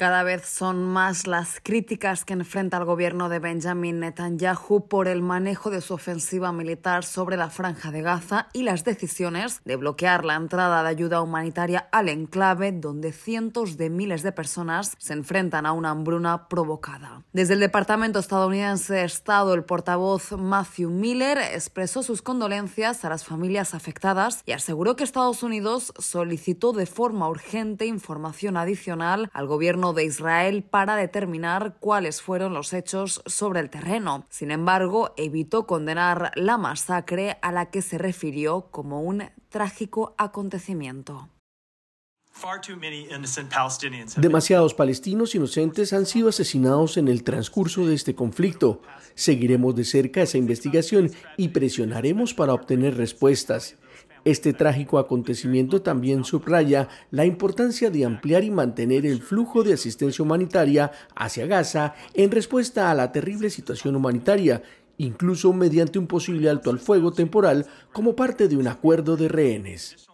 Cada vez son más las críticas que enfrenta el gobierno de Benjamin Netanyahu por el manejo de su ofensiva militar sobre la franja de Gaza y las decisiones de bloquear la entrada de ayuda humanitaria al enclave donde cientos de miles de personas se enfrentan a una hambruna provocada. Desde el Departamento estadounidense de Estado, el portavoz Matthew Miller expresó sus condolencias a las familias afectadas y aseguró que Estados Unidos solicitó de forma urgente información adicional al gobierno de Israel para determinar cuáles fueron los hechos sobre el terreno. Sin embargo, evitó condenar la masacre a la que se refirió como un trágico acontecimiento. Demasiados palestinos inocentes han sido asesinados en el transcurso de este conflicto. Seguiremos de cerca esa investigación y presionaremos para obtener respuestas. Este trágico acontecimiento también subraya la importancia de ampliar y mantener el flujo de asistencia humanitaria hacia Gaza en respuesta a la terrible situación humanitaria, incluso mediante un posible alto al fuego temporal como parte de un acuerdo de rehenes.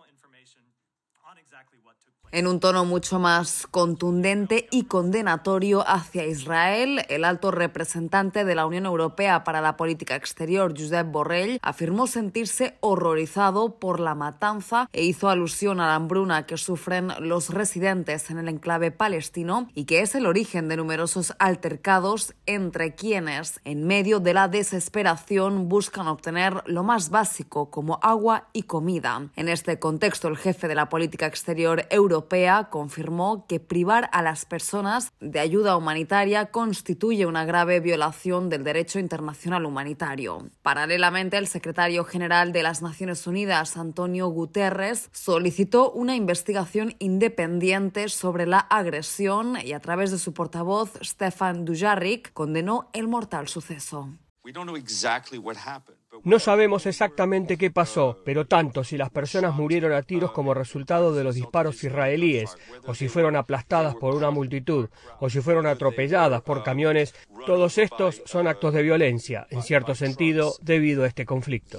En un tono mucho más contundente y condenatorio hacia Israel, el alto representante de la Unión Europea para la Política Exterior, Josep Borrell, afirmó sentirse horrorizado por la matanza e hizo alusión a la hambruna que sufren los residentes en el enclave palestino y que es el origen de numerosos altercados entre quienes, en medio de la desesperación, buscan obtener lo más básico como agua y comida. En este contexto, el jefe de la política exterior europea confirmó que privar a las personas de ayuda humanitaria constituye una grave violación del derecho internacional humanitario. Paralelamente, el secretario general de las Naciones Unidas, Antonio Guterres, solicitó una investigación independiente sobre la agresión y a través de su portavoz, Stefan Dujarric, condenó el mortal suceso. No sabemos exactamente qué pasó, pero tanto si las personas murieron a tiros como resultado de los disparos israelíes, o si fueron aplastadas por una multitud, o si fueron atropelladas por camiones, todos estos son actos de violencia, en cierto sentido, debido a este conflicto.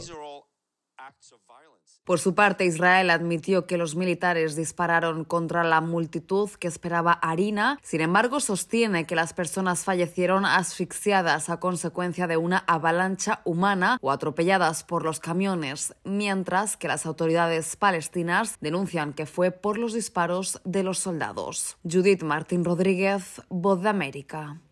Por su parte, Israel admitió que los militares dispararon contra la multitud que esperaba harina. Sin embargo, sostiene que las personas fallecieron asfixiadas a consecuencia de una avalancha humana o atropelladas por los camiones, mientras que las autoridades palestinas denuncian que fue por los disparos de los soldados. Judith Martín Rodríguez, Voz de América.